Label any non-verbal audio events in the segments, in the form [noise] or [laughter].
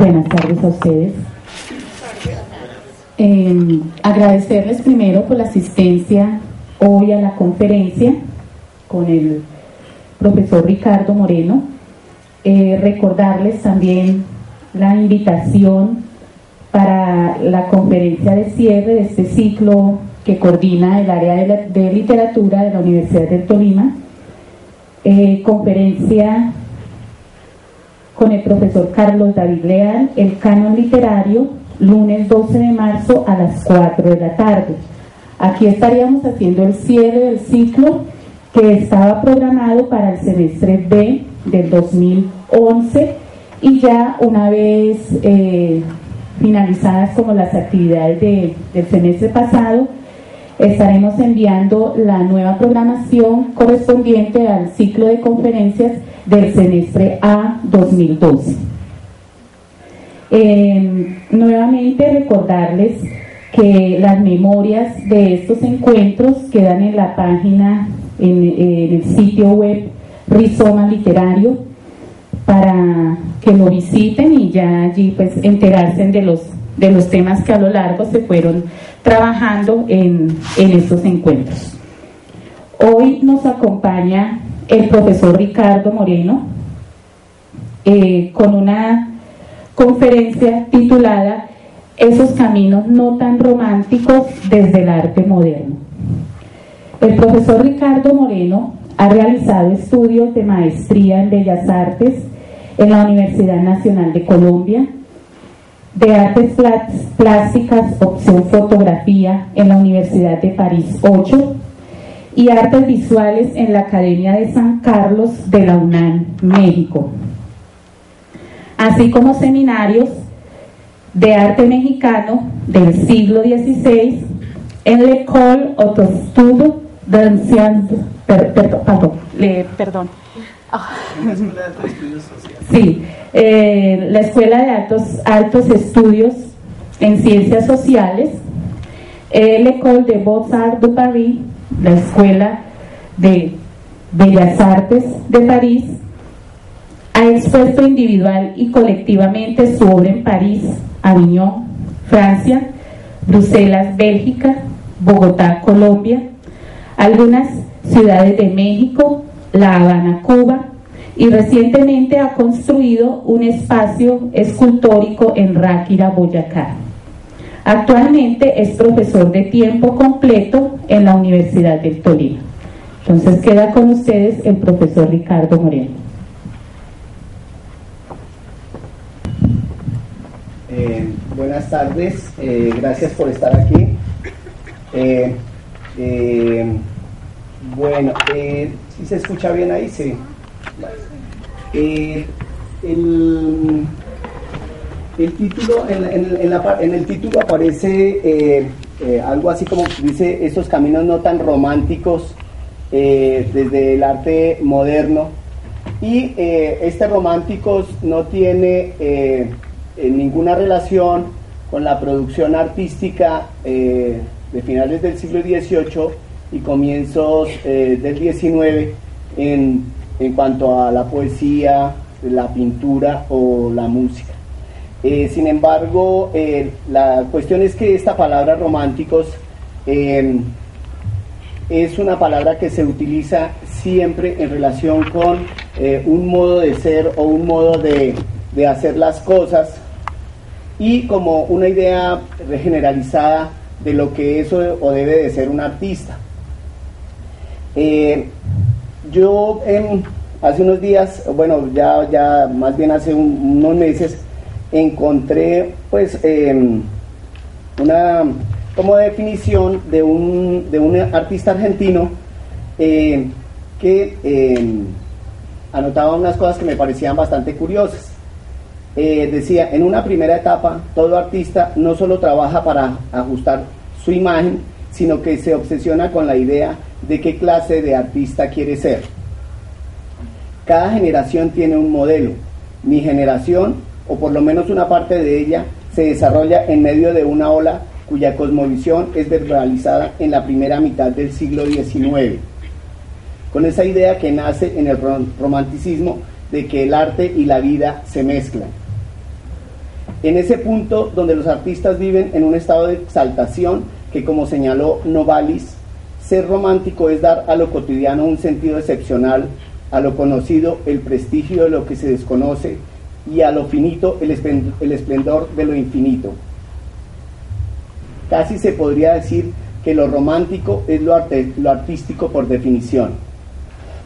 Buenas tardes a ustedes. Eh, agradecerles primero por la asistencia hoy a la conferencia con el profesor Ricardo Moreno. Eh, recordarles también la invitación para la conferencia de cierre de este ciclo que coordina el área de, literatura de la Universidad del Tolima. Eh, conferencia con el profesor Carlos David Leal, el canon literario, lunes 12 de marzo a las 4 de la tarde. Aquí estaríamos haciendo el cierre del ciclo que estaba programado para el semestre B del 2011 y ya una vez eh, finalizadas como las actividades de- del semestre pasado, estaremos enviando la nueva programación correspondiente al ciclo de conferencias del semestre A 2012. Eh, nuevamente recordarles que las memorias de estos encuentros quedan en la página, en, en el sitio web Rizoma Literario, para que lo visiten y ya allí pues enterarse de los, de los temas que a lo largo se fueron trabajando en, en estos encuentros. Hoy nos acompaña el profesor Ricardo Moreno eh, con una conferencia titulada Esos caminos no tan románticos desde el arte moderno. El profesor Ricardo Moreno ha realizado estudios de maestría en Bellas Artes en la Universidad Nacional de Colombia, de Artes Plásticas, opción fotografía en la Universidad de París 8 y Artes Visuales en la Academia de San Carlos de la UNAM, México, así como seminarios de arte mexicano del siglo XVI en l'École Autostude d'Anciens, per- per- pardon, le- perdón, Sí, eh, la Escuela de Altos, Altos Estudios en Ciencias Sociales, l'École de Beaux-Arts de Paris, la Escuela de Bellas Artes de París, ha expuesto individual y colectivamente su obra en París, Aviñón, Francia, Bruselas, Bélgica, Bogotá, Colombia, algunas ciudades de México, La Habana, Cuba, y recientemente ha construido un espacio escultórico en Ráquira, Boyacá. Actualmente es profesor de tiempo completo en la Universidad del Tolima. Entonces queda con ustedes el profesor Ricardo Moreno. Eh, buenas tardes, eh, gracias por estar aquí. Eh, eh, bueno, si se escucha bien ahí, sí. Eh, el, el título, en, en- el título aparece eh, eh, algo así como dice esos caminos no tan románticos desde el arte moderno. Y este románticos no tiene ninguna relación con la producción artística de finales del siglo XVIII y comienzos del XIX en, en cuanto a la poesía, la pintura o la música. Eh, sin embargo, eh, la cuestión es que esta palabra románticos eh, es una palabra que se utiliza siempre en relación con eh, un modo de ser o un modo de, de hacer las cosas y como una idea generalizada de lo que eso o debe de ser un artista. Yo em, hace unos días, bueno, ya, ya más bien hace un- unos meses, encontré pues em, una, como definición de un, de un artista argentino eh, que eh, anotaba unas cosas que me parecían bastante curiosas. Eh, decía, en una primera etapa, todo artista no solo trabaja para ajustar su imagen, sino que se obsesiona con la idea de qué clase de artista quiere ser. Cada generación tiene un modelo. Mi generación, o por lo menos una parte de ella, se desarrolla en medio de una ola cuya cosmovisión es verbalizada en la primera mitad del siglo XIX, con esa idea que nace en el romanticismo de que el arte y la vida se mezclan. En ese punto donde los artistas viven en un estado de exaltación que como señaló Novalis, ser romántico es dar a lo cotidiano un sentido excepcional, a lo conocido el prestigio de lo que se desconoce y a lo finito el esplendor de lo infinito. Casi se podría decir que lo romántico es lo, artístico por definición.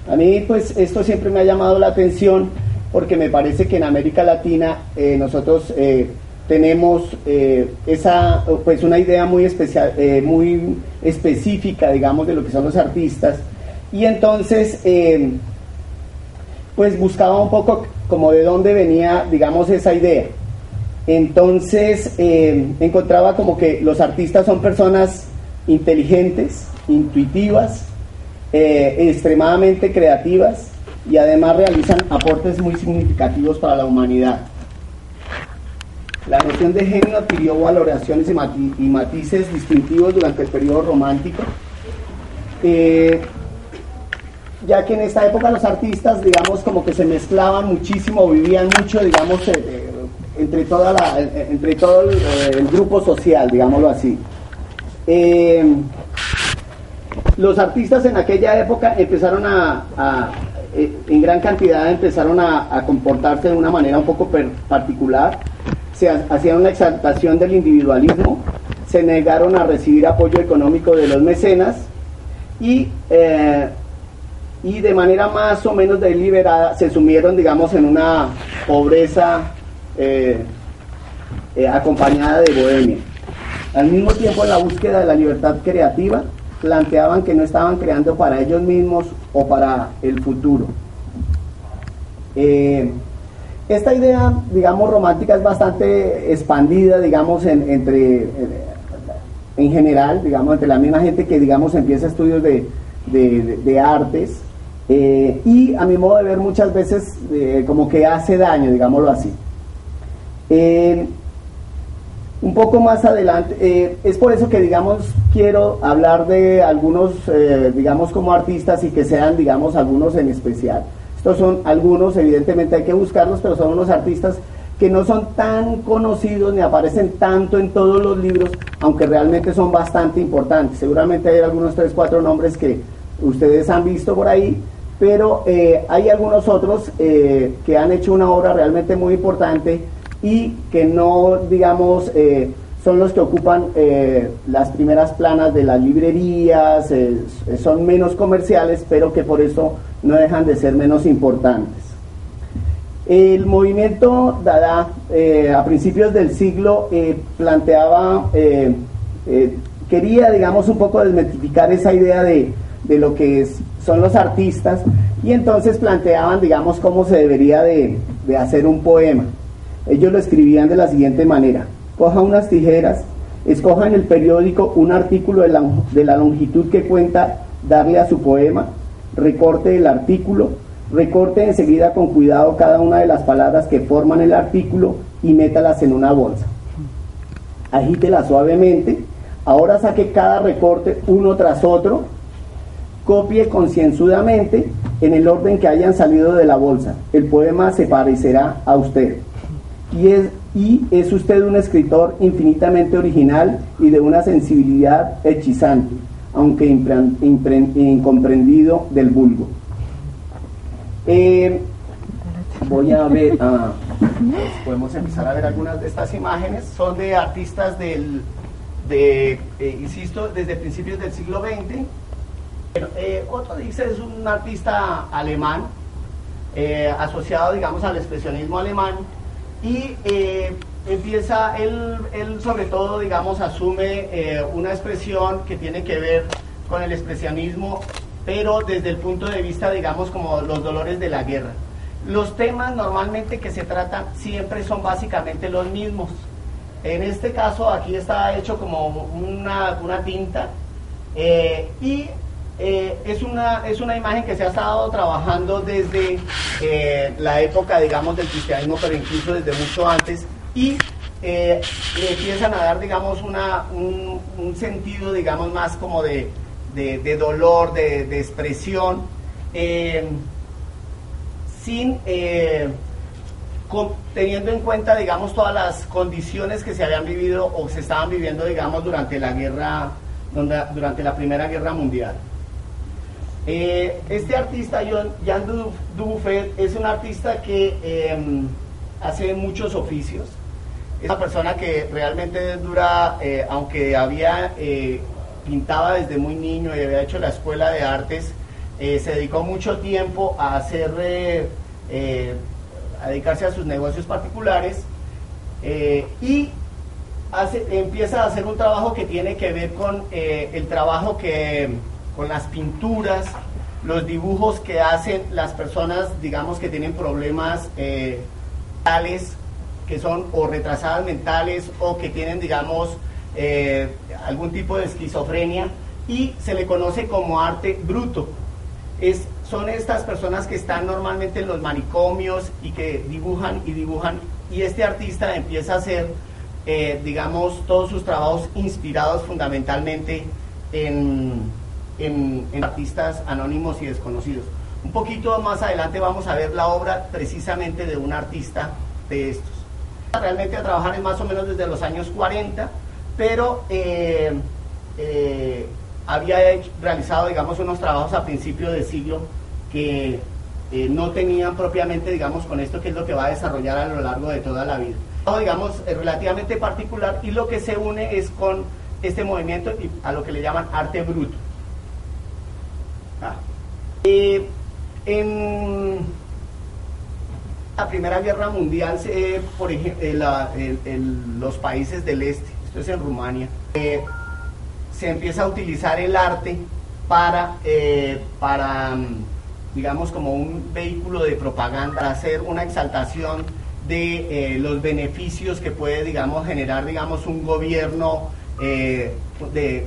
A mí pues esto siempre me ha llamado la atención porque me parece que en América Latina eh, nosotros eh, tenemos eh, esa pues una idea muy especial muy específica digamos de lo que son los artistas y entonces pues buscaba un poco como de dónde venía digamos esa idea entonces eh, encontraba como que los artistas son personas inteligentes, intuitivas, eh, extremadamente creativas y además realizan aportes muy significativos para la humanidad. La noción de genio adquirió valoraciones y, matices distintivos durante el periodo romántico, eh, ya que en esta época los artistas, digamos, como que se mezclaban muchísimo, vivían mucho, digamos, entre, toda la, entre todo el, eh, grupo social, digámoslo así. Eh, los artistas en aquella época empezaron a, eh, en gran cantidad empezaron a, comportarse de una manera un poco particular, se hacían una exaltación del individualismo, se negaron a recibir apoyo económico de los mecenas y, y de manera más o menos deliberada se sumieron, digamos, en una pobreza eh, eh, acompañada de bohemia. Al mismo tiempo, en la búsqueda de la libertad creativa, planteaban que no estaban creando para ellos mismos o para el futuro. Eh, esta idea, digamos, romántica es bastante expandida, digamos, en, entre, en general, digamos, entre la misma gente que, digamos, empieza estudios de, de, artes y a mi modo de ver muchas veces como que hace daño, digámoslo así. Eh, un poco más adelante, eh, es por eso que, digamos, quiero hablar de algunos, eh, digamos, como artistas y que sean, digamos, algunos en especial. Estos son algunos, evidentemente hay que buscarlos, pero son unos artistas que no son tan conocidos ni aparecen tanto en todos los libros, aunque realmente son bastante importantes. Seguramente hay algunos tres, cuatro nombres que ustedes han visto por ahí, pero hay algunos otros que han hecho una obra realmente muy importante y que no, digamos, eh, son los que ocupan eh, las primeras planas de las librerías, eh, son menos comerciales, pero que por eso no dejan de ser menos importantes. El movimiento Dada a principios del siglo planteaba, quería, digamos, un poco desmitificar esa idea de, de lo que son los artistas y entonces planteaban, digamos, cómo se debería de, de hacer un poema. Ellos lo escribían de la siguiente manera. Coja unas tijeras, escoja en el periódico un artículo de la, de la longitud que cuenta darle a su poema, recorte el artículo, recorte enseguida con cuidado cada una de las palabras que forman el artículo y métalas en una bolsa. Agítela suavemente, ahora saque cada recorte uno tras otro, copie concienzudamente en el orden que hayan salido de la bolsa. El poema se parecerá a usted y es, y es usted un escritor infinitamente original y de una sensibilidad hechizante, aunque incomprendido del vulgo. Eh, voy a ver, ah, podemos empezar a ver algunas de estas imágenes, son de artistas del, de, eh, insisto, desde principios del siglo XX. Eh, otro dice es un artista alemán, asociado, digamos, al expresionismo alemán, y eh, empieza, él, él sobre todo, digamos, asume eh, una expresión que tiene que ver con el expresionismo, pero desde el punto de vista, digamos, como los dolores de la guerra. Los temas normalmente que se tratan siempre son básicamente los mismos. En este caso aquí está hecho como una, una tinta eh, y eh, es, una, es una imagen que se ha estado trabajando desde eh, la época, digamos, del cristianismo, pero incluso desde mucho antes y le empiezan a dar, digamos, una, un, sentido, digamos, más como de, de, dolor, de, de expresión sin eh, teniendo en cuenta, digamos, todas las condiciones que se habían vivido o se estaban viviendo, digamos, durante la guerra, durante la Primera Guerra Mundial. Eh, este artista, Jean Dubuffet, es un artista que em, hace muchos oficios. Es una persona que realmente dura, eh, aunque había pintaba desde muy niño y había hecho la escuela de artes, eh, se dedicó mucho tiempo a hacer, eh, eh, a dedicarse a sus negocios particulares y hace, empieza a hacer un trabajo que tiene que ver con el trabajo que, con las pinturas, los dibujos que hacen las personas, digamos, que tienen problemas mentales, que son o retrasadas mentales o que tienen, digamos, algún tipo de esquizofrenia y se le conoce como arte bruto. Es, son estas personas que están normalmente en los manicomios y que dibujan y dibujan y este artista empieza a hacer, eh, digamos, todos sus trabajos inspirados fundamentalmente en, en, artistas anónimos y desconocidos. Un poquito más adelante vamos a ver la obra precisamente de un artista de estos. Realmente a trabajar es más o menos desde los años 40, pero eh, eh, había realizado, digamos, unos trabajos a principio de siglo que eh, no tenían propiamente, digamos, con esto que es lo que va a desarrollar a lo largo de toda la vida. Digamos, es relativamente particular y lo que se une es con este movimiento y a lo que le llaman arte bruto. Ah. en la Primera Guerra Mundial, por ejemplo, en los países del este, esto es en Rumania, eh, se empieza a utilizar el arte para, eh, para mm, digamos, como un vehículo de propaganda, hacer una exaltación de eh, los beneficios que puede, digamos, generar, digamos, un gobierno eh, de,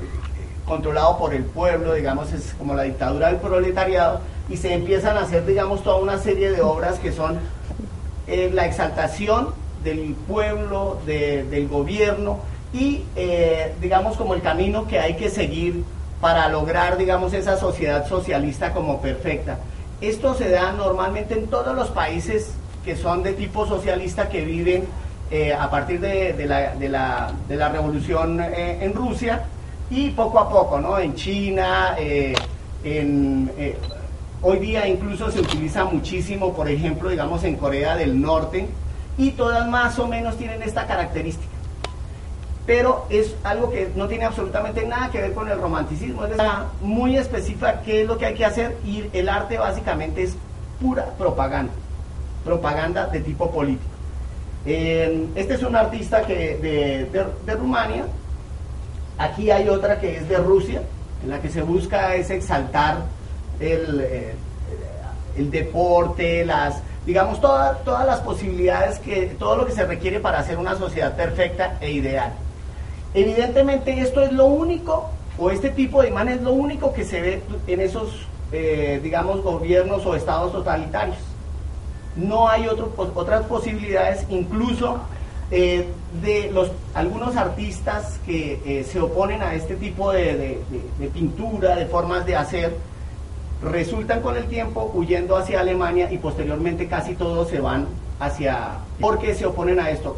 controlado por el pueblo, digamos, es como la dictadura del proletariado, y se empiezan a hacer, digamos, toda una serie de obras que son la exaltación del pueblo, del gobierno, y eh, digamos como el camino que hay que seguir para lograr digamos esa sociedad socialista como perfecta. Esto se da normalmente en todos los países que son de tipo socialista que viven eh, a partir de, la, de, la, de, la, revolución eh, en Rusia y poco a poco, ¿no? En China, en, hoy día incluso se utiliza muchísimo, por ejemplo, digamos en Corea del Norte y todas más o menos tienen esta característica pero es algo que no tiene absolutamente nada que ver con el romanticismo, es muy específica qué es lo que hay que hacer y el arte básicamente es pura propaganda, propaganda de tipo político. este es un artista que de, Rumania, aquí hay otra que es de Rusia, en la que se busca es exaltar el, eh, el deporte, las, digamos, todas todas las posibilidades, que, todo lo que se requiere para hacer una sociedad perfecta e ideal. Evidentemente esto es lo único, o este tipo de imanes es lo único que se ve en esos, eh, digamos, gobiernos o estados totalitarios. No hay otras posibilidades, incluso eh, de los, algunos artistas que eh, se oponen a este tipo de, de, pintura, de formas de hacer, resultan con el tiempo huyendo hacia Alemania y posteriormente casi todos se van hacia... porque se oponen a esto.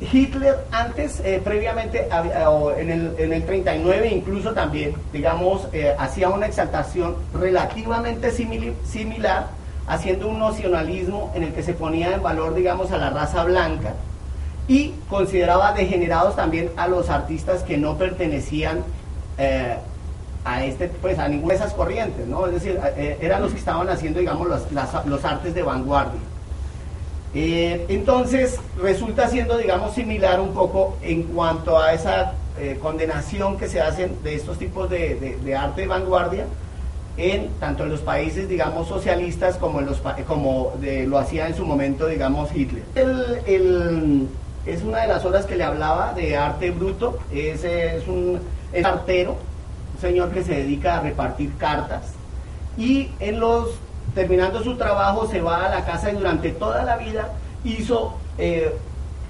Hitler antes, eh, previamente, en, el, en, el, 39 incluso también, digamos, eh, hacía una exaltación relativamente similar, haciendo un nacionalismo en el que se ponía en valor, digamos, a la raza blanca y consideraba degenerados también a los artistas que no pertenecían eh, a este, pues a ninguna de esas corrientes, ¿no? Es decir, eran los que estaban haciendo, digamos, los, los artes de vanguardia. Eh, entonces resulta siendo, digamos, similar un poco en cuanto a esa eh, condenación que se hacen de estos tipos de, de- de arte de vanguardia en tanto en los países, digamos, socialistas como en los como de- lo hacía en su momento, digamos, Hitler. El- el- es una de las obras que le hablaba de arte bruto. Es, es un es artero, un señor que se dedica a repartir cartas y en los terminando su trabajo se va a la casa y durante toda la vida hizo eh,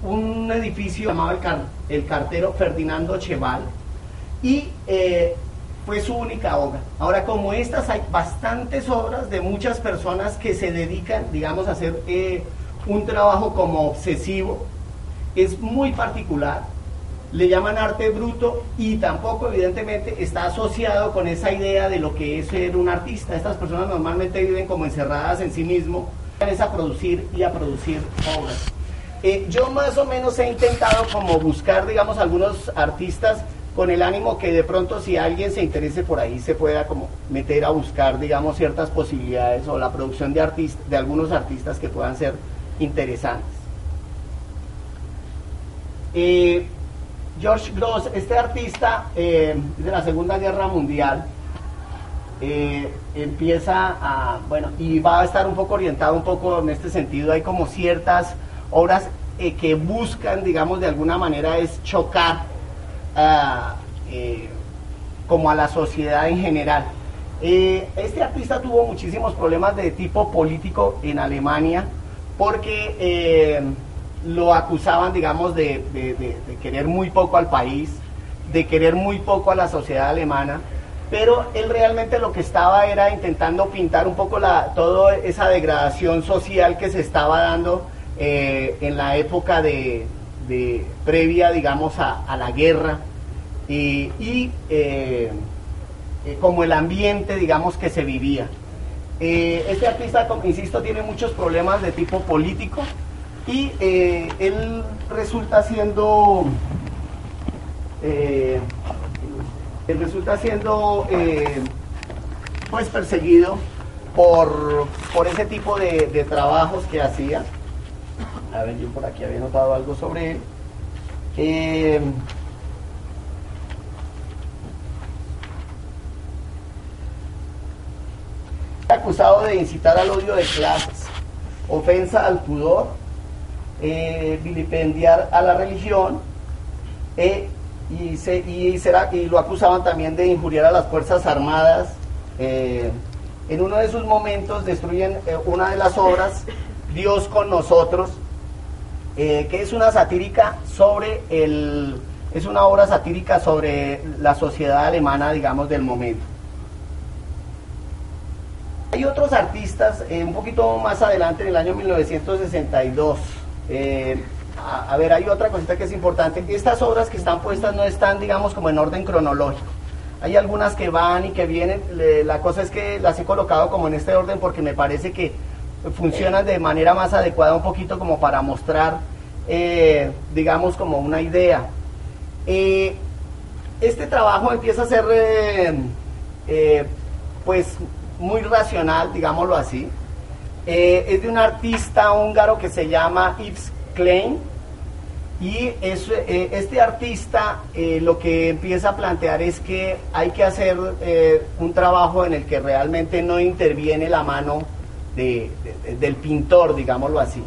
un edificio llamado el, car- el cartero Ferdinando Cheval y eh, fue su única obra. Ahora, como estas, hay bastantes obras de muchas personas que se dedican, digamos, a hacer eh, un trabajo como obsesivo. Es muy particular. Le llaman arte bruto y tampoco, evidentemente, está asociado con esa idea de lo que es ser un artista. Estas personas normalmente viven como encerradas en sí mismo, es a producir y a producir obras. Eh, yo más o menos he intentado como buscar, digamos, algunos artistas con el ánimo que de pronto si alguien se interese por ahí se pueda como meter a buscar, digamos, ciertas posibilidades o la producción de, artist- de algunos artistas que puedan ser interesantes. Eh, George Gross, este artista eh, de la Segunda Guerra Mundial, eh, empieza a, bueno, y va a estar un poco orientado un poco en este sentido, hay como ciertas obras que buscan, digamos, de alguna manera es chocar eh, como a la sociedad en general. Eh, este artista tuvo muchísimos problemas de tipo político en Alemania porque eh, lo acusaban, digamos, de querer muy poco al país, de querer muy poco a la sociedad alemana, pero él realmente lo que estaba era intentando pintar un poco la, toda esa degradación social que se estaba dando eh, en la época de, de- previa, digamos, a, la guerra y, eh, eh, como el ambiente, digamos, que se vivía. Eh, este artista, insisto, tiene muchos problemas de tipo político y él resulta siendo, resulta siendo, pues perseguido por, por ese tipo de trabajos que hacía. A ver, yo por aquí había notado algo sobre él. Eh, acusado de incitar al odio de clases, ofensa al pudor, eh, vilipendiar a la religión eh, y, lo acusaban también de injuriar a las Fuerzas Armadas. eh, en uno de sus momentos destruyen una de las obras, Dios con nosotros, eh, que es una satírica sobre el, es una obra satírica sobre la sociedad alemana, digamos, del momento. Hay otros artistas, eh, un poquito más adelante, en el año 1962. eh, a, ver, hay otra cosita que es importante. Estas obras que están puestas no están, digamos, como en orden cronológico. Hay algunas que van y que vienen. la cosa es que las he colocado como en este orden porque me parece que funcionan de manera más adecuada un poquito como para mostrar, eh, digamos, como una idea. Eh, este trabajo empieza a ser, eh, pues, muy racional, digámoslo así. Es de un artista húngaro que se llama Yves Klein. Y es, este artista lo que empieza a plantear es que hay que hacer un trabajo en el que realmente no interviene la mano de- de- del pintor, digámoslo así.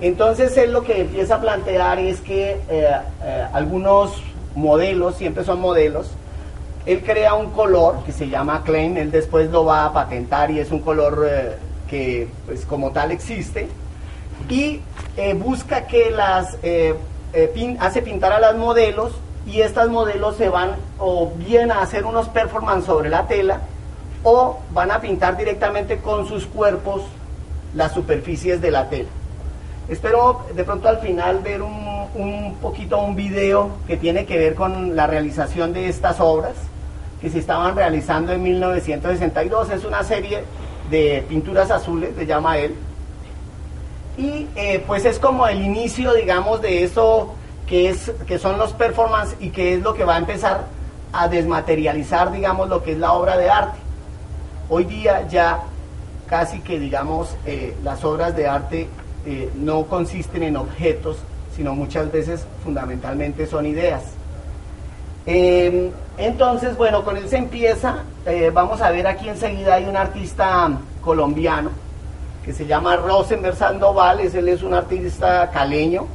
Entonces él lo que empieza a plantear es que eh, eh, algunos modelos, siempre son modelos, él crea un color que se llama Klein, él después lo va a patentar y es un color eh, que pues como tal existe y busca que las hace pintar a las modelos y estas modelos se van o bien a hacer unos performance sobre la tela o van a pintar directamente con sus cuerpos las superficies de la tela. Espero de pronto al final ver un, un poquito un video que tiene que ver con la realización de estas obras que se estaban realizando en 1962. Es una serie de pinturas azules, le llama él. Y eh, pues es como el inicio, digamos, de eso que, es, que son los performances y que es lo que va a empezar a desmaterializar, digamos, lo que es la obra de arte. Hoy día ya casi que, digamos, eh, las obras de arte eh, no consisten en objetos, sino muchas veces fundamentalmente son ideas. Eh, entonces, bueno, con él se empieza, eh, vamos a ver aquí enseguida hay un artista colombiano que se llama Rosenberg Sandoval, él es un artista caleño,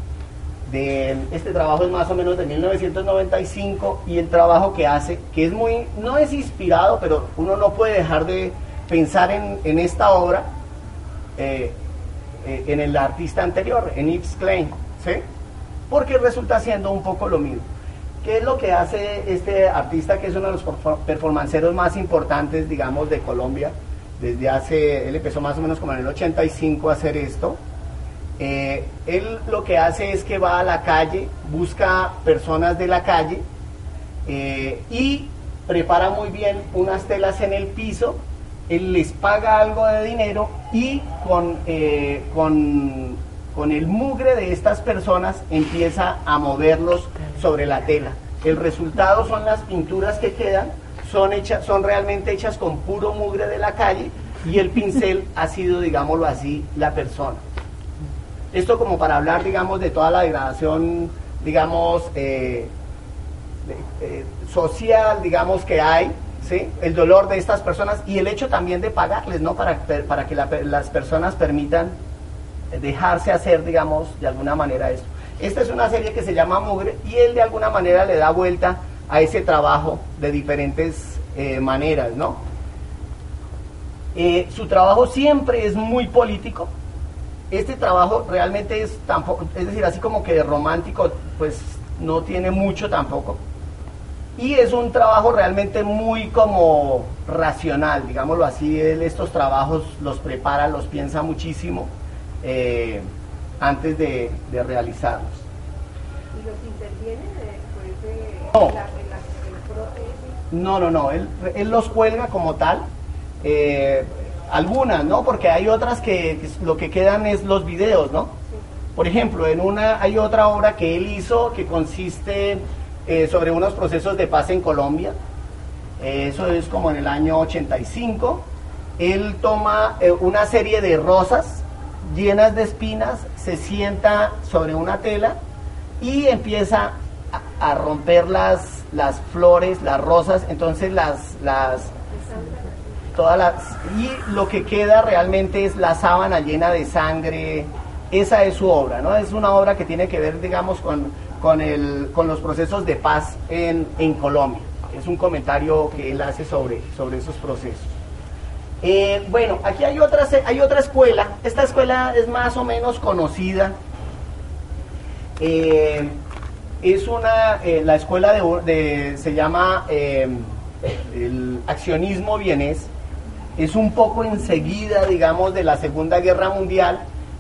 de, este trabajo es más o menos de 1995 y el trabajo que hace, que es muy, no es inspirado, pero uno no puede dejar de pensar en, esta obra, eh, eh, en el artista anterior, en Yves Klein, ¿sí? Porque resulta siendo un poco lo mismo. ¿Qué es lo que hace este artista que es uno de los perfor- performanceros más importantes, digamos, de Colombia? Desde hace, él empezó más o menos como en el 85 a hacer esto. Eh, él lo que hace es que va a la calle, busca personas de la calle eh, y prepara muy bien unas telas en el piso, él les paga algo de dinero y con, eh, con, con el mugre de estas personas empieza a moverlos sobre la tela. El resultado son las pinturas que quedan, son, son realmente hechas con puro mugre de la calle y el pincel ha sido, digámoslo así, la persona. Esto como para hablar, digamos, de toda la degradación, digamos, eh, eh, social, digamos, que hay, ¿sí? El dolor de estas personas y el hecho también de pagarles, ¿no? Para, para que las personas permitan dejarse hacer, digamos, de alguna manera esto. Esta es una serie que se llama Mugre y él de alguna manera le da vuelta a ese trabajo de diferentes eh, maneras, ¿no? Su trabajo siempre es muy político, este trabajo realmente es tampoco, es decir, así como que romántico, pues no tiene mucho tampoco. Y es un trabajo realmente muy como racional, digámoslo así, él estos trabajos los prepara, los piensa muchísimo eh, antes de, de realizarlos. ¿Y los interviene después de No. la, de la, del prótesis? No, no, no, él, él los cuelga como tal. eh, algunas, ¿no? Porque hay otras que, lo que quedan es los videos, ¿no? Por ejemplo, en una hay otra obra que él hizo que consiste eh, sobre unos procesos de paz en Colombia. Eh, eso es como en el año 85. Él toma eh, una serie de rosas llenas de espinas, se sienta sobre una tela y empieza a, a romper las, las flores, las rosas. Entonces las, las, y lo que queda realmente es la sábana llena de sangre. Esa es su obra no es una obra que tiene que ver digamos con con el con los procesos de paz en, en Colombia. Es un comentario que él hace sobre sobre esos procesos. Eh, bueno aquí hay otra hay otra escuela. Esta escuela es más o menos conocida. Eh, es una eh, la escuela de, se llama el accionismo vienés es un poco enseguida, digamos, de la Segunda Guerra Mundial,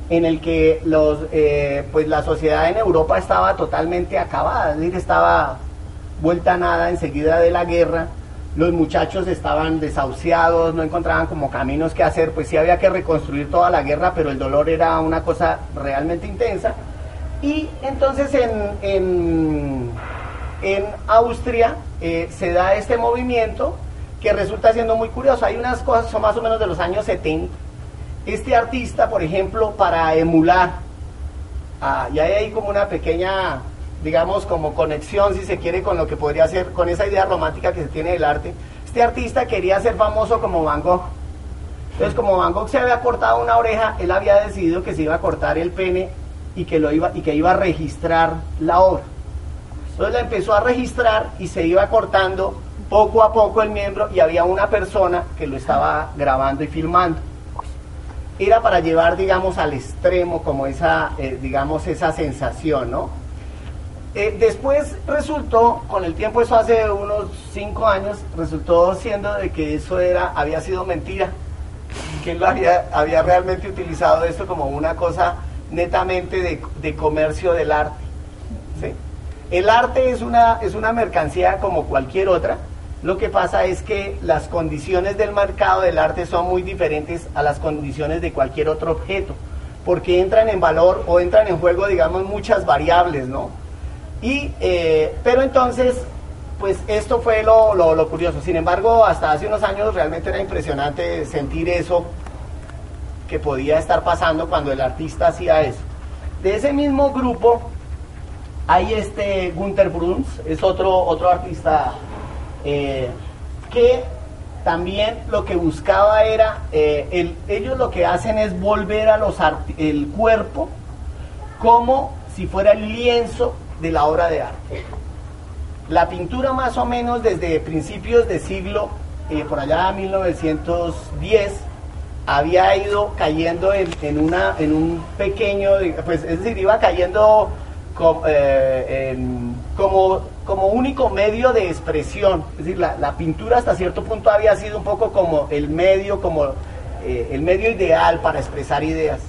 en el que los, eh, pues la sociedad en Europa estaba totalmente acabada, es decir, estaba vuelta a nada enseguida de la guerra, los muchachos estaban desahuciados, no encontraban como caminos que hacer, pues sí había que reconstruir toda la guerra, pero el dolor era una cosa realmente intensa. Y entonces en, en, en Austria eh, se da este movimiento que resulta siendo muy curioso. Hay unas cosas, son más o menos de los años 70. Este artista, por ejemplo, para emular, ah, y hay ahí como una pequeña, digamos, como conexión, si se quiere, con lo que podría ser, con esa idea romántica que se tiene del arte. Este artista quería ser famoso como Van Gogh. Entonces, como Van Gogh se había cortado una oreja, él había decidido que se iba a cortar el pene y que, lo iba, y que iba a registrar la obra. Entonces la empezó a registrar y se iba cortando poco a poco el miembro y había una persona que lo estaba grabando y filmando. Era para llevar, digamos, al extremo como esa, eh, digamos, esa sensación, ¿no? Eh, después resultó, con el tiempo, eso hace unos cinco años, resultó siendo de que eso era, había sido mentira, que él había, había realmente utilizado esto como una cosa netamente de, de comercio del arte. ¿sí? El arte es una, es una mercancía como cualquier otra. Lo que pasa es que las condiciones del mercado del arte son muy diferentes a las condiciones de cualquier otro objeto, porque entran en valor o entran en juego, digamos, muchas variables, ¿no? Y, eh, pero entonces, pues esto fue lo, lo, lo curioso. Sin embargo, hasta hace unos años realmente era impresionante sentir eso que podía estar pasando cuando el artista hacía eso. De ese mismo grupo hay este Gunther Bruns, es otro, otro artista eh, que también lo que buscaba era, eh, el- ellos lo que hacen es volver a los el cuerpo como si fuera el lienzo de la obra de arte. La pintura más o menos desde principios de siglo, eh, por allá 1910, había ido cayendo en, una, en un pequeño, pues es decir, iba cayendo co- en- como, como único medio de expresión. Es decir, la, pintura hasta cierto punto había sido un poco como el medio, como eh, el medio ideal para expresar ideas.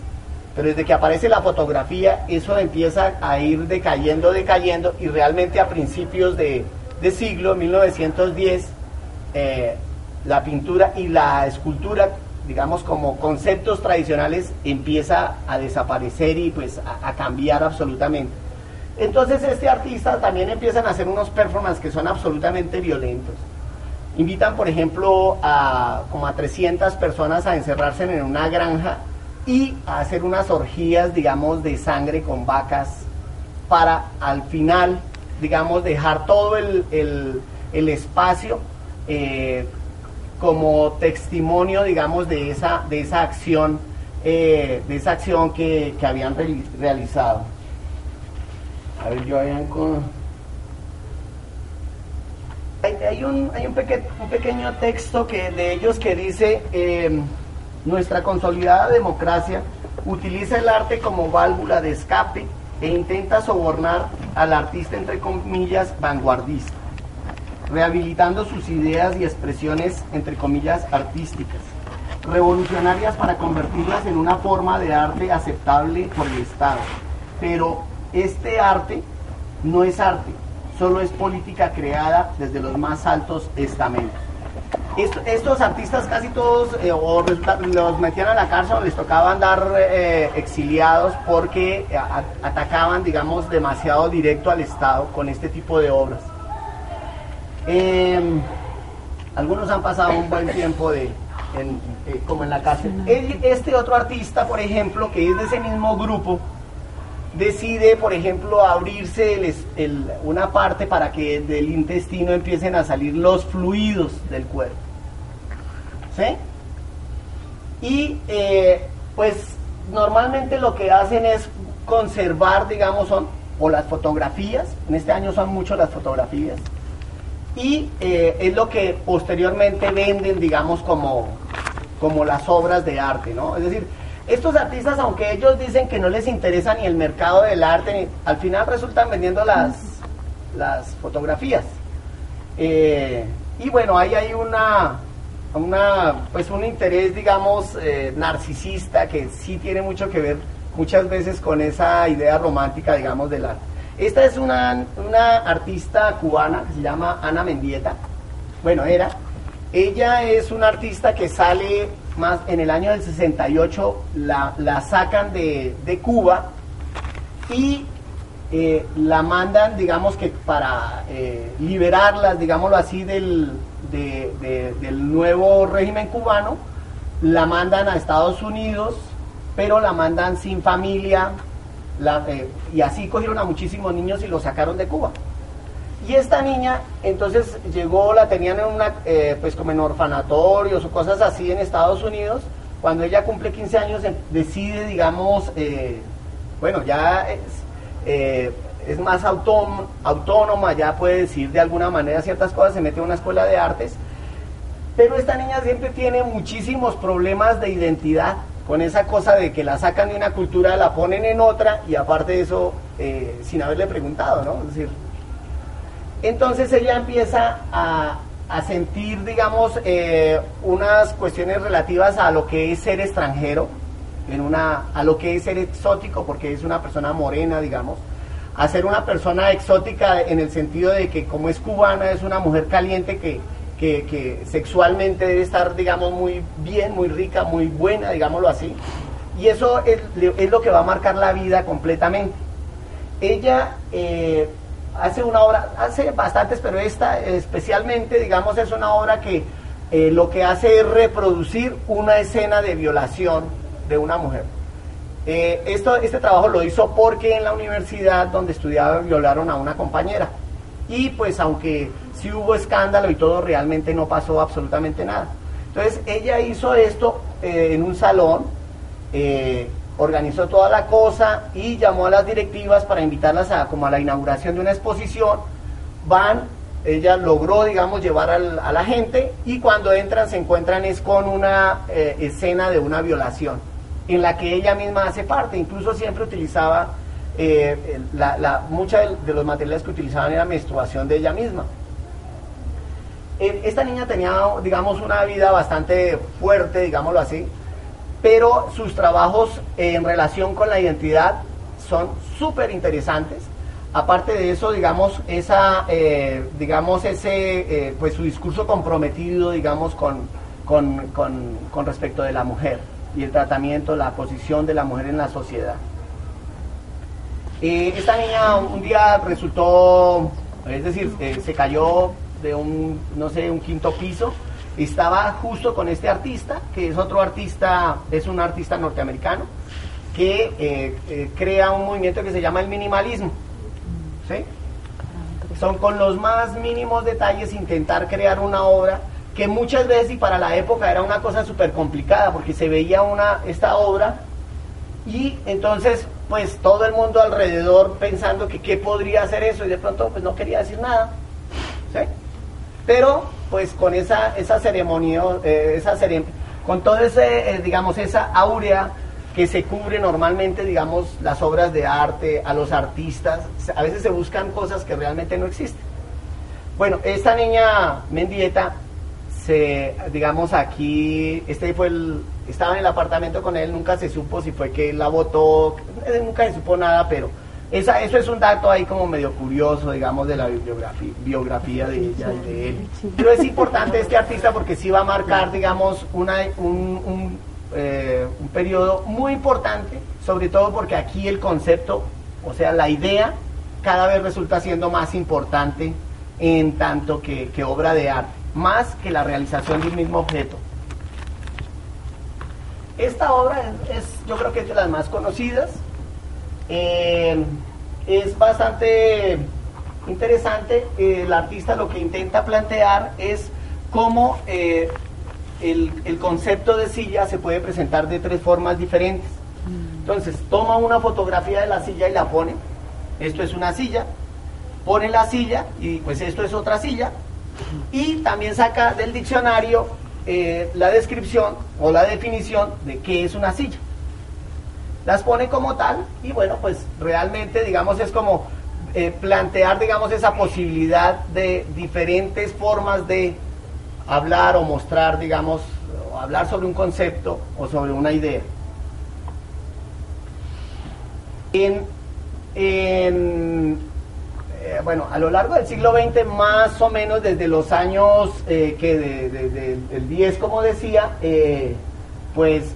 Pero desde que aparece la fotografía, eso empieza a ir decayendo, decayendo, y realmente a principios de, de siglo, 1910, eh, la pintura y la escultura, digamos como conceptos tradicionales, empieza a desaparecer y pues a cambiar absolutamente. Entonces este artista también empiezan a hacer unos performances que son absolutamente violentos. Invitan, por ejemplo, a como a 300 personas a encerrarse en una granja y a hacer unas orgías, digamos, de sangre con vacas para al final, digamos, dejar todo el, el- espacio eh, como testimonio, digamos, de esa, de esa acción, eh, de esa acción que, que habían reali- realizado. A ver, yo habían con... Hay, un, hay un, peque- un pequeño texto que, de ellos que dice, eh, nuestra consolidada democracia utiliza el arte como válvula de escape e intenta sobornar al artista, entre comillas, vanguardista, rehabilitando sus ideas y expresiones, entre comillas, artísticas, revolucionarias para convertirlas en una forma de arte aceptable por el Estado. Pero este arte no es arte, solo es política creada desde los más altos estamentos. Est- estos artistas casi todos eh, los metían a la cárcel o les tocaba andar eh, exiliados porque eh, atacaban, digamos, demasiado directo al Estado con este tipo de obras. Em, algunos han pasado un buen tiempo de, como en la cárcel. El- Este otro artista, por ejemplo, que es de ese mismo grupo, decide, por ejemplo, abrirse una parte para que del intestino empiecen a salir los fluidos del cuerpo. ¿Sí? Y eh, pues normalmente lo que hacen es conservar, digamos, son o las fotografías, en este año son mucho las fotografías, y eh, es lo que posteriormente venden, digamos, como, como las obras de arte, ¿no? Es decir, estos artistas, aunque ellos dicen que no les interesa ni el mercado del arte, ni- al final resultan vendiendo las, las fotografías. Eh, y bueno, ahí hay una, una, pues un interés, digamos, eh, narcisista que sí tiene mucho que ver muchas veces con esa idea romántica, digamos, del arte. Esta es una, una artista cubana que se llama Ana Mendieta. Bueno, era. Ella es una artista que sale más en el año del 68, la, la sacan de, de Cuba y eh, la mandan, digamos que para eh, liberarlas, digámoslo así, del, de- de- del nuevo régimen cubano, la mandan a Estados Unidos, pero la mandan sin familia, eh, y así cogieron a muchísimos niños y los sacaron de Cuba. Y esta niña, entonces llegó, la tenían en una, eh, pues como en orfanatorios o cosas así en Estados Unidos. Cuando ella cumple 15 años, em- decide, digamos, eh, bueno, ya es, eh, es más autónoma, ya puede decir de alguna manera ciertas cosas, se mete a una escuela de artes. Pero esta niña siempre tiene muchísimos problemas de identidad, con esa cosa de que la sacan de una cultura, la ponen en otra y aparte de eso, eh, sin haberle preguntado, ¿no? Es decir, entonces ella empieza a, a sentir, digamos, eh, unas cuestiones relativas a lo que es ser extranjero, en una, a lo que es ser exótico, porque es una persona morena, digamos, a ser una persona exótica en el sentido de que como es cubana, es una mujer caliente que, que, que sexualmente debe estar, digamos, muy bien, muy rica, muy buena, digámoslo así. Y eso es, es lo que va a marcar la vida completamente. Ella eh, hace una obra, hace bastantes, pero esta especialmente, digamos, es una obra que eh, lo que hace es reproducir una escena de violación de una mujer. Eh, esto, este trabajo lo hizo porque en la universidad donde estudiaba violaron a una compañera. Y pues aunque sí hubo escándalo y todo, realmente no pasó absolutamente nada. Entonces ella hizo esto eh, en un salón, organizó toda la cosa y llamó a las directivas para invitarlas a como a la inauguración de una exposición. Van, ella logró, digamos, llevar al- a la gente y cuando entran se encuentran es con una eh, escena de una violación en la que ella misma hace parte. Incluso siempre utilizaba, eh, la, la, muchos de, de los materiales que utilizaban era menstruación de ella misma. Eh, Esta niña tenía, digamos, una vida bastante fuerte, digámoslo así, pero sus trabajos en relación con la identidad son súper interesantes. Aparte de eso, digamos, esa, eh, digamos, ese, eh, pues su discurso comprometido, digamos, con, con, con, con respecto de la mujer y el tratamiento, la posición de la mujer en la sociedad. Eh, esta niña un día resultó, es decir, eh, se cayó de un, no sé, un quinto piso. Estaba justo con este artista, que es otro artista, es un artista norteamericano, que eh, eh, crea un movimiento que se llama el minimalismo. ¿sí? Son con los más mínimos detalles intentar crear una obra que muchas veces y para la época era una cosa súper complicada porque se veía una, esta obra y entonces, pues todo el mundo alrededor pensando que qué podría hacer eso y de pronto pues no quería decir nada. ¿sí? Pero pues con esa, esa ceremonia, eh, esa cerem- con todo ese, eh, digamos, esa áurea que se cubre normalmente, digamos, las obras de arte, a los artistas, a veces se buscan cosas que realmente no existen. Bueno, esta niña Mendieta se, digamos, aquí, este fue el, estaba en el apartamento con él, nunca se supo si fue que él la votó, eh, nunca se supo nada, pero esa, eso es un dato ahí como medio curioso, digamos, de la biografía de ella y de él. Pero es importante este artista porque sí va a marcar, digamos, una, un, un, eh, un periodo muy importante, sobre todo porque aquí el concepto, o sea, la idea, cada vez resulta siendo más importante en tanto que, que obra de arte, más que la realización de un mismo objeto. Esta obra es, es- yo creo que es de las más conocidas. Eh, es bastante interesante. El artista lo que intenta plantear es cómo eh, el, el concepto de silla se puede presentar de tres formas diferentes. Entonces, toma una fotografía de la silla y la pone. Esto es una silla. Pone la silla y pues esto es otra silla. Y también saca del diccionario eh, la descripción o la definición de qué es una silla. Las pone como tal y bueno, pues realmente digamos es como eh, plantear digamos esa posibilidad de diferentes formas de hablar o mostrar digamos hablar sobre un concepto o sobre una idea. En, en, eh, bueno, a lo largo del siglo XX, más o menos desde los años eh, que de- de- de- del 10, como decía, pues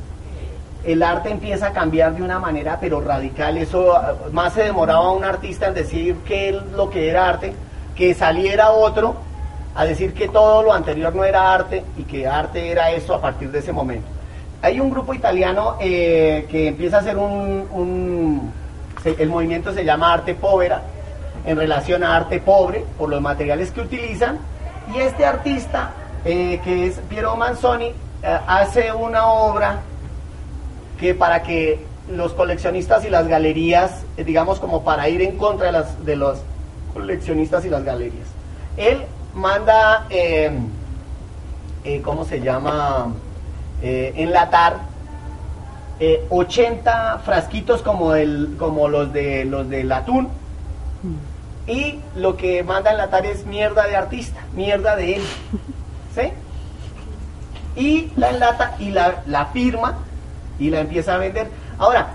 el arte empieza a cambiar de una manera pero radical. Eso ah, más se demoraba un artista en decir qué es lo que era arte, que saliera otro a decir que todo lo anterior no era arte y que arte era eso a partir de ese momento. Hay un grupo italiano eh, que empieza a hacer un, el movimiento se llama arte povera, en relación a arte pobre, por los materiales que utilizan, y este artista, eh, que es Piero Manzoni, eh, hace una obra que para que los coleccionistas y las galerías, eh, digamos como para ir en contra de, las, de los coleccionistas y las galerías. Él manda, eh, eh, ¿cómo se llama? Eh, enlatar eh, 80 frasquitos como, el, como los, de, los del atún. Y lo que manda enlatar es mierda de artista, mierda de él. [laughs] ¿Sí? Y la enlata y la, la firma y la empieza a vender. Ahora,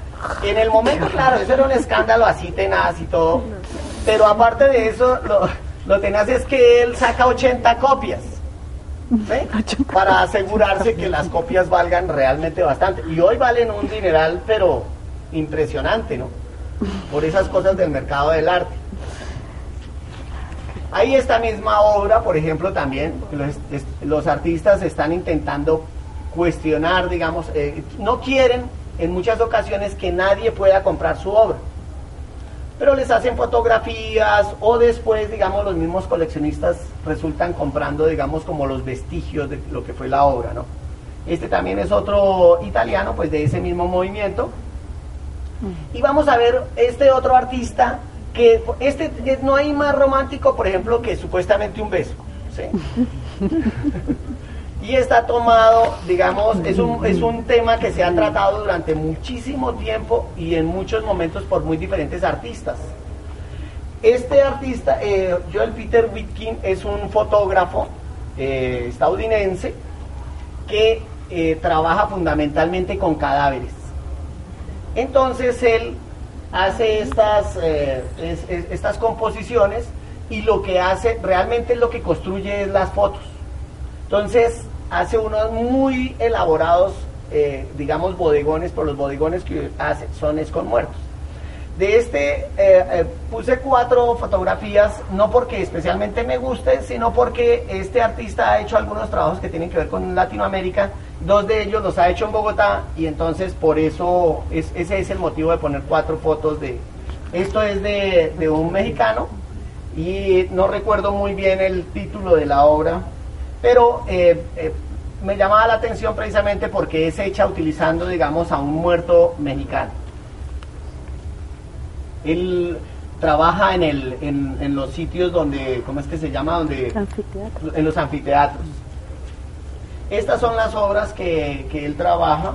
en el momento, claro, eso era un escándalo así tenaz y todo. Pero aparte de eso, lo, lo tenaz es que él saca 80 copias. ¿sí? [laughs] Para asegurarse que las copias valgan realmente bastante. Y hoy valen un dineral, pero impresionante, ¿no? Por esas cosas del mercado del arte. Hay esta misma obra, por ejemplo, también los artistas están intentando cuestionar, digamos, eh, no quieren en muchas ocasiones que nadie pueda comprar su obra. Pero les hacen fotografías o después, digamos, los mismos coleccionistas resultan comprando, digamos, como los vestigios de lo que fue la obra, ¿no? Este también es otro italiano, pues de ese mismo movimiento. Y vamos a ver este otro artista que este no hay más romántico, por ejemplo, que supuestamente un beso. Y está tomado, digamos, es un, es un tema que se ha tratado durante muchísimo tiempo y en muchos momentos por muy diferentes artistas. Este artista, eh, Joel Peter Whitkin, es un fotógrafo eh, estadounidense que eh, trabaja fundamentalmente con cadáveres. Entonces él hace estas, es- es- estas composiciones y lo que hace, realmente lo que construye es las fotos. Entonces hace unos muy elaborados, eh, digamos, bodegones, por los bodegones que hace son es con muertos. De este eh, eh, puse cuatro fotografías, no porque especialmente me guste, sino porque este artista ha hecho algunos trabajos que tienen que ver con Latinoamérica. Dos de ellos los ha hecho en Bogotá y entonces por eso es- ese es el motivo de poner cuatro fotos de... Esto es de, de un mexicano y no recuerdo muy bien el título de la obra, pero eh, eh, me llamaba la atención precisamente porque es hecha utilizando, digamos, a un muerto mexicano. Él trabaja en, el, en, en los sitios donde, ¿cómo es que se llama? Donde, en los anfiteatros. Estas son las obras que, que él trabaja,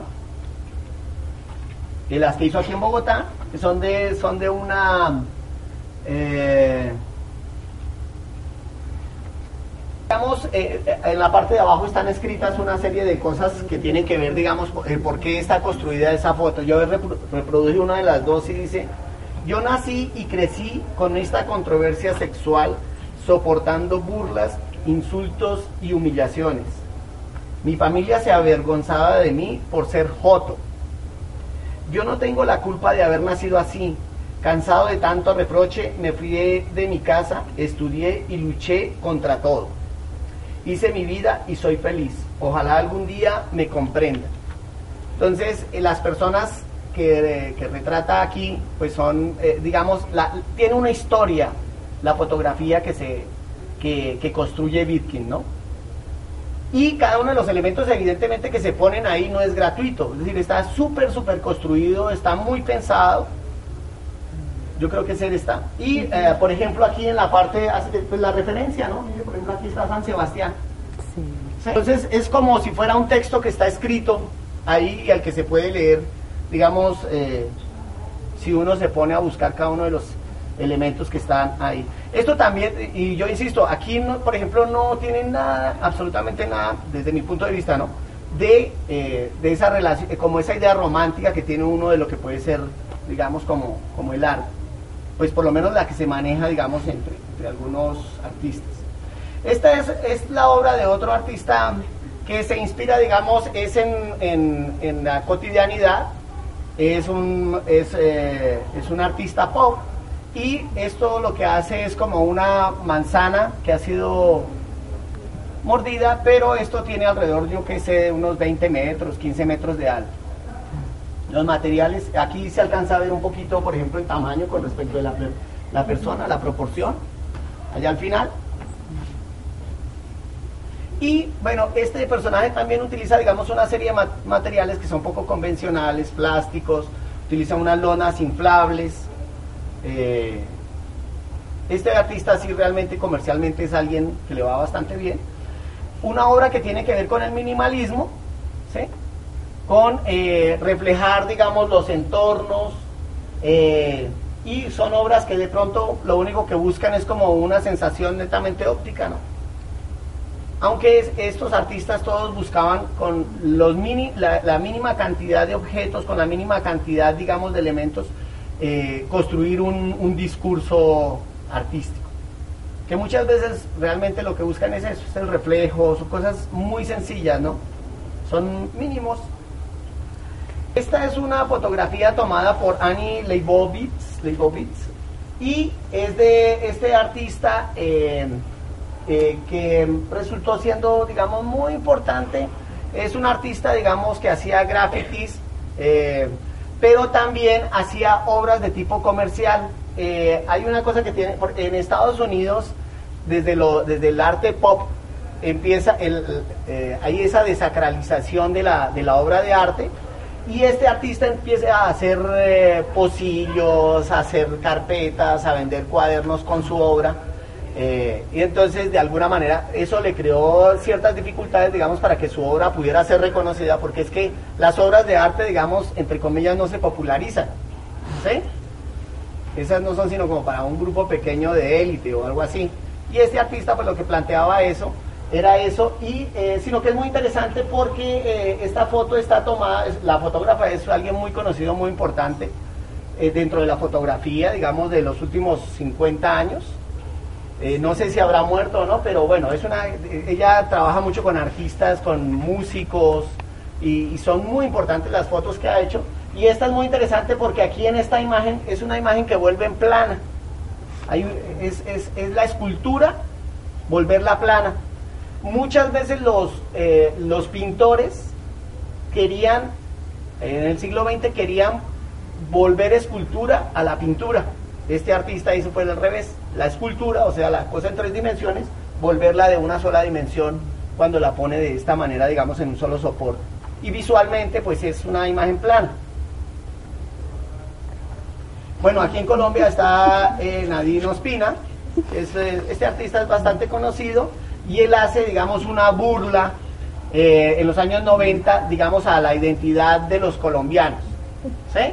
las que hizo aquí en Bogotá, que son de, son de una... eh, digamos, eh, eh, en la parte de abajo están escritas una serie de cosas que tienen que ver, digamos, por, eh, por qué está construida esa foto. Yo repro- reproduje una de las dos y dice, yo nací y crecí con esta controversia sexual, soportando burlas, insultos y humillaciones. Mi familia se avergonzaba de mí por ser joto. Yo no tengo la culpa de haber nacido así. Cansado de tanto reproche, me fui de mi casa, estudié y luché contra todo. Hice mi vida y soy feliz. Ojalá algún día me comprenda. Entonces, eh, las personas que, que retrata aquí, pues son, eh, digamos, la, tiene una historia la fotografía que se que, que construye Bitkin, ¿no? Y cada uno de los elementos, evidentemente, que se ponen ahí no es gratuito. Es decir, está súper, súper construido, está muy pensado. Yo creo que ese está. Y, eh, por ejemplo, aquí en la parte, hace- pues la referencia, ¿no? Mire, Por ejemplo, aquí está San Sebastián. Sí. Entonces es como si fuera un texto que está escrito ahí y al que se puede leer, digamos, eh, si uno se pone a buscar cada uno de los elementos que están ahí. Esto también, y yo insisto, aquí, no, por ejemplo, no tienen nada, absolutamente nada, desde mi punto de vista, ¿no? De, eh, de esa relación, como esa idea romántica que tiene uno de lo que puede ser, digamos, como, como el arte. Pues por lo menos la que se maneja, digamos, entre, entre algunos artistas. Esta es, es la obra de otro artista que se inspira, digamos, es en, en- en la cotidianidad, es un, es, eh, es un artista pop y esto lo que hace es como una manzana que ha sido mordida, pero esto tiene alrededor, yo que sé, de unos 20 metros, 15 metros de alto. Los materiales, aquí se alcanza a ver un poquito, por ejemplo, el tamaño con respecto de la, la persona, la proporción, allá al final. Y bueno, este personaje también utiliza, digamos, una serie de ma- materiales que son poco convencionales, plásticos, utiliza unas lonas inflables. eh, este artista sí realmente comercialmente es alguien que le va bastante bien. Una obra que tiene que ver con el minimalismo, ¿sí? Con eh, reflejar, digamos, los entornos. eh, y son obras que de pronto lo único que buscan es como una sensación netamente óptica, ¿no? aunque es- estos artistas todos buscaban con los mini, la, la mínima cantidad de objetos, con la mínima cantidad, digamos, de elementos, eh, construir un, un discurso artístico. Que muchas veces realmente lo que buscan es eso, es el reflejo, son cosas muy sencillas, ¿no? Son mínimos. Esta es una fotografía tomada por Annie Leibovitz, y es de este artista eh, eh, que resultó siendo, digamos, muy importante. Es un artista, digamos, que hacía grafitis Eh, pero también hacía obras de tipo comercial. Hay una cosa que tiene, en Estados Unidos, desde, el arte pop, empieza, hay esa desacralización de la obra de arte, y este artista empieza a hacer eh, pocillos, a hacer carpetas, a vender cuadernos con su obra. eh, y entonces, de alguna manera, eso le creó ciertas dificultades, digamos, para que su obra pudiera ser reconocida, porque es que las obras de arte, digamos, entre comillas, no se popularizan. ¿Sí? Esas no son sino como para un grupo pequeño de élite o algo así. Y este artista, pues lo que planteaba eso, era eso, y eh, sino que es muy interesante porque eh, esta foto está tomada, la fotógrafa es alguien muy conocido, muy importante eh, dentro de la fotografía, digamos, de los últimos 50 años. No sé si habrá muerto o no, pero bueno, es una, ella trabaja mucho con artistas, con músicos, y, son muy importantes las fotos que ha hecho. Y esta es muy interesante porque aquí en esta imagen es una imagen que vuelve en plana. Es, es- es la escultura, volverla plana. Muchas veces los, eh, los pintores querían, en el siglo XX querían volver escultura a la pintura. Este artista hizo pues al revés, la escultura, o sea, la cosa en tres dimensiones, volverla de una sola dimensión cuando la pone de esta manera, digamos, en un solo soporte. Y visualmente pues es una imagen plana. Bueno, aquí en Colombia está eh, Nadine Ospina, eh, este artista es bastante conocido y él hace, digamos, una burla eh, en los años 90, digamos, a la identidad de los colombianos. ¿Sí?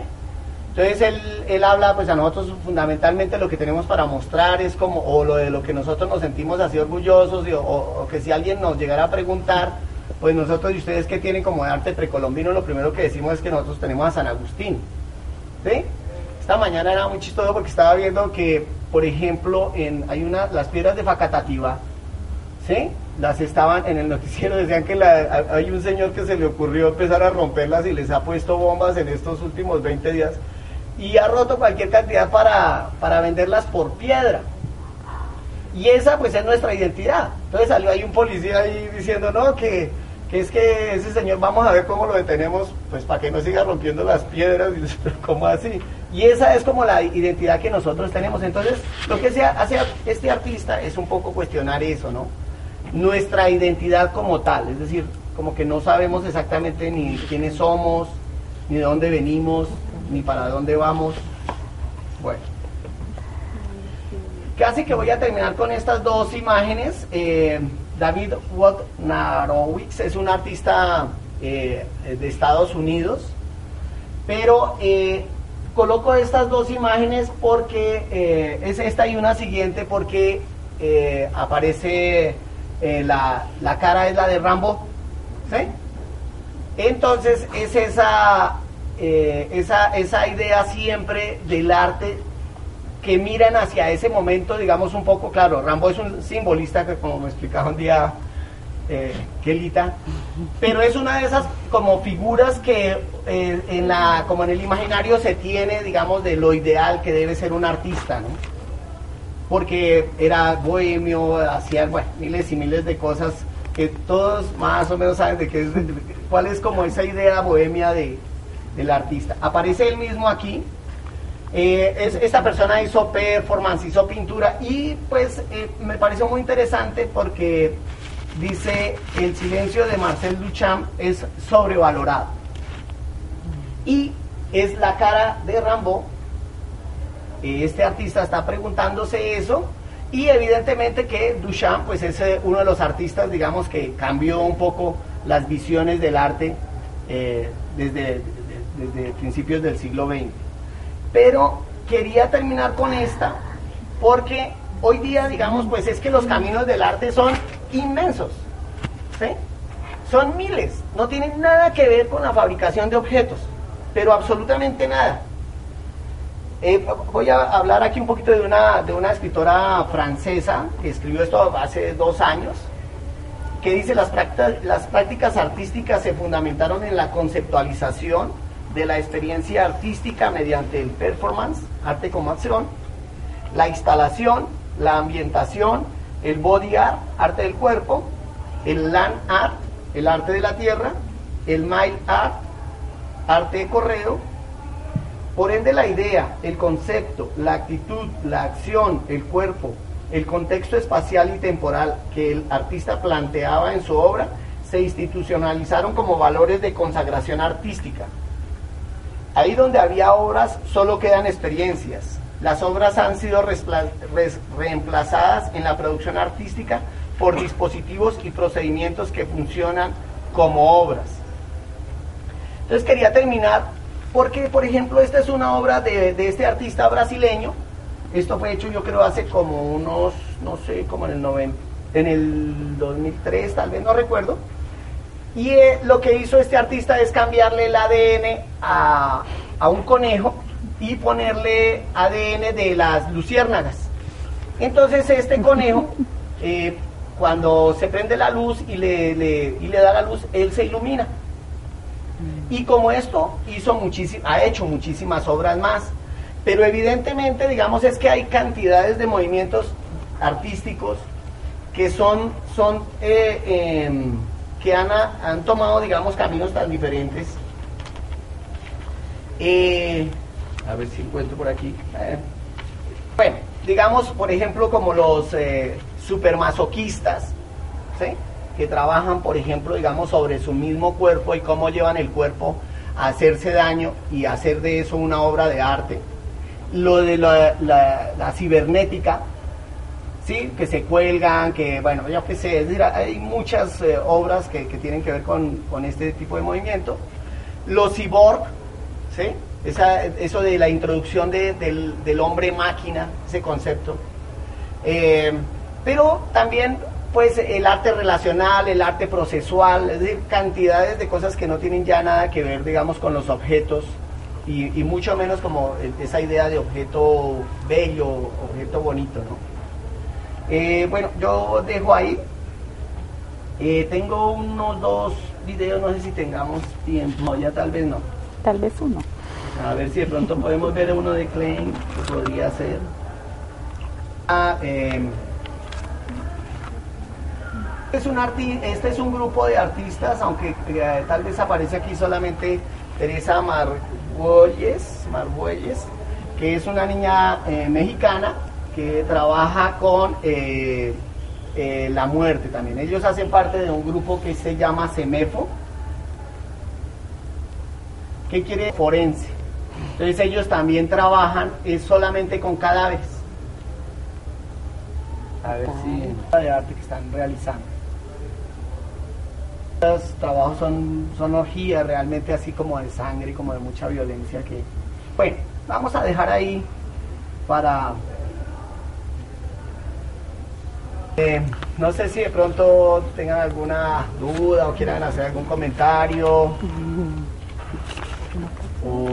Entonces él, él habla, pues a nosotros fundamentalmente lo que tenemos para mostrar es como, o lo de lo que nosotros nos sentimos así orgullosos, o, que si alguien nos llegara a preguntar, pues nosotros y ustedes que tienen como arte precolombino, lo primero que decimos es que nosotros tenemos a San Agustín. ¿Sí? Esta mañana era muy chistoso porque estaba viendo que, por ejemplo, en, hay una, las piedras de Facatativá, ¿sí? Las estaban en el noticiero, decían que la- hay un señor que se le ocurrió empezar a romperlas y les ha puesto bombas en estos últimos 20 días y ha roto cualquier cantidad para, para venderlas por piedra. Y esa pues es nuestra identidad. Entonces salió ahí un policía ahí diciendo, no, que, que es que ese señor vamos a ver cómo lo detenemos, pues para que no siga rompiendo las piedras, pero ¿cómo así? Y esa es como la identidad que nosotros tenemos. Entonces, lo que hace este artista es un poco cuestionar eso, ¿no? Nuestra identidad como tal, es decir, como que no sabemos exactamente ni quiénes somos, ni de dónde venimos, ni para dónde vamos. Bueno. Casi que voy a terminar con estas dos imágenes. Eh, David Wojnarowicz es un artista eh, de Estados Unidos, pero eh, coloco estas dos imágenes porque eh, es esta y una siguiente porque aparece eh, la, la cara es la de Rambo, ¿sí? Entonces es esa, eh, esa, esa idea siempre del arte que miran hacia ese momento, digamos un poco, claro, Rambo es un simbolista que como me explicaba un día eh, Kelita, pero es una de esas como figuras que eh, en la, como en el imaginario se tiene, digamos, de lo ideal que debe ser un artista, ¿no? Porque era bohemio, hacía, miles y miles de cosas que todos más o menos saben de qué es, [laughs] cuál es como esa idea bohemia de, del artista. Aparece él mismo aquí, eh, es- esta persona hizo performance, hizo pintura y pues eh, me pareció muy interesante porque dice el silencio de Marcel Duchamp es sobrevalorado y es la cara de Rambo. Este artista está preguntándose eso y evidentemente que Duchamp pues es eh, uno de los artistas digamos que cambió un poco las visiones del arte eh, desde principios del siglo XX pero quería terminar con esta porque hoy día, digamos, pues es que los caminos del arte son inmensos, ¿sí? Son miles, no tienen nada que ver con la fabricación de objetos, pero absolutamente nada. Eh, voy a hablar aquí un poquito de una, de una escritora francesa que escribió esto hace dos años, que dice las prácticas, las prácticas artísticas se fundamentaron en la conceptualización de la experiencia artística mediante el performance, arte como acción, la instalación, la ambientación, el body art, arte del cuerpo, el land art, el arte de la tierra, el mile art, arte de correo. Por ende, la idea, el concepto, la actitud, la acción, el cuerpo, el contexto espacial y temporal que el artista planteaba en su obra se institucionalizaron como valores de consagración artística. Ahí donde había obras solo quedan experiencias. Las obras han sido reemplazadas en la producción artística por dispositivos y procedimientos que funcionan como obras. Entonces quería terminar porque, por ejemplo, esta es una obra de, de este artista brasileño. Esto fue hecho yo creo hace como unos, no sé, como en el 90, en el 2003, tal vez, no recuerdo. Y eh, lo que hizo este artista es cambiarle el ADN a, a un conejo y ponerle ADN de las luciérnagas. Entonces este conejo, [laughs] eh, cuando se prende la luz y le, le- y le da la luz, él se ilumina. Y como esto hizo ha hecho muchísimas obras más, pero evidentemente, digamos, es que hay cantidades de movimientos artísticos que son, son eh, em, que han, han tomado, digamos, caminos tan diferentes. Eh, a ver si encuentro por aquí. Eh, bueno, digamos, por ejemplo, como los eh, supermasoquistas, ¿sí? Que trabajan, por ejemplo, digamos, sobre su mismo cuerpo y cómo llevan el cuerpo a hacerse daño y hacer de eso una obra de arte. Lo de la, la- cibernética, ¿sí? que se cuelgan, que, bueno, yo qué hay muchas eh, obras que, que tienen que ver con, con este tipo de movimiento. Los cyborg, ¿sí? Eso de la introducción de- del, del hombre máquina, ese concepto. Eh, pero también pues el arte relacional, el arte procesual, es decir, cantidades de cosas que no tienen ya nada que ver, digamos, con los objetos y, y mucho menos como esa idea de objeto bello, objeto bonito, ¿no? Eh, bueno, yo dejo ahí. Eh, tengo unos dos videos, no sé si tengamos tiempo, ya tal vez no. Tal vez uno. A ver si de pronto podemos ver uno de Klein, que podría ser. Ah, eh, es un arti este es un grupo de artistas, aunque eh, tal vez aparece aquí solamente Teresa Margüelles, Margüelles, que es una niña eh, mexicana que trabaja con eh, la muerte también. Ellos hacen parte de un grupo que se llama CEMEFO, ¿Qué quiere forense? Entonces ellos también trabajan es solamente con cadáveres. A ver si de arte que están realizando. Trabajos son, son orgías realmente así como de sangre, como de mucha violencia que... Bueno, vamos a dejar ahí para... Eh, no sé si de pronto tengan alguna duda o quieran hacer algún comentario. O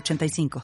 906985.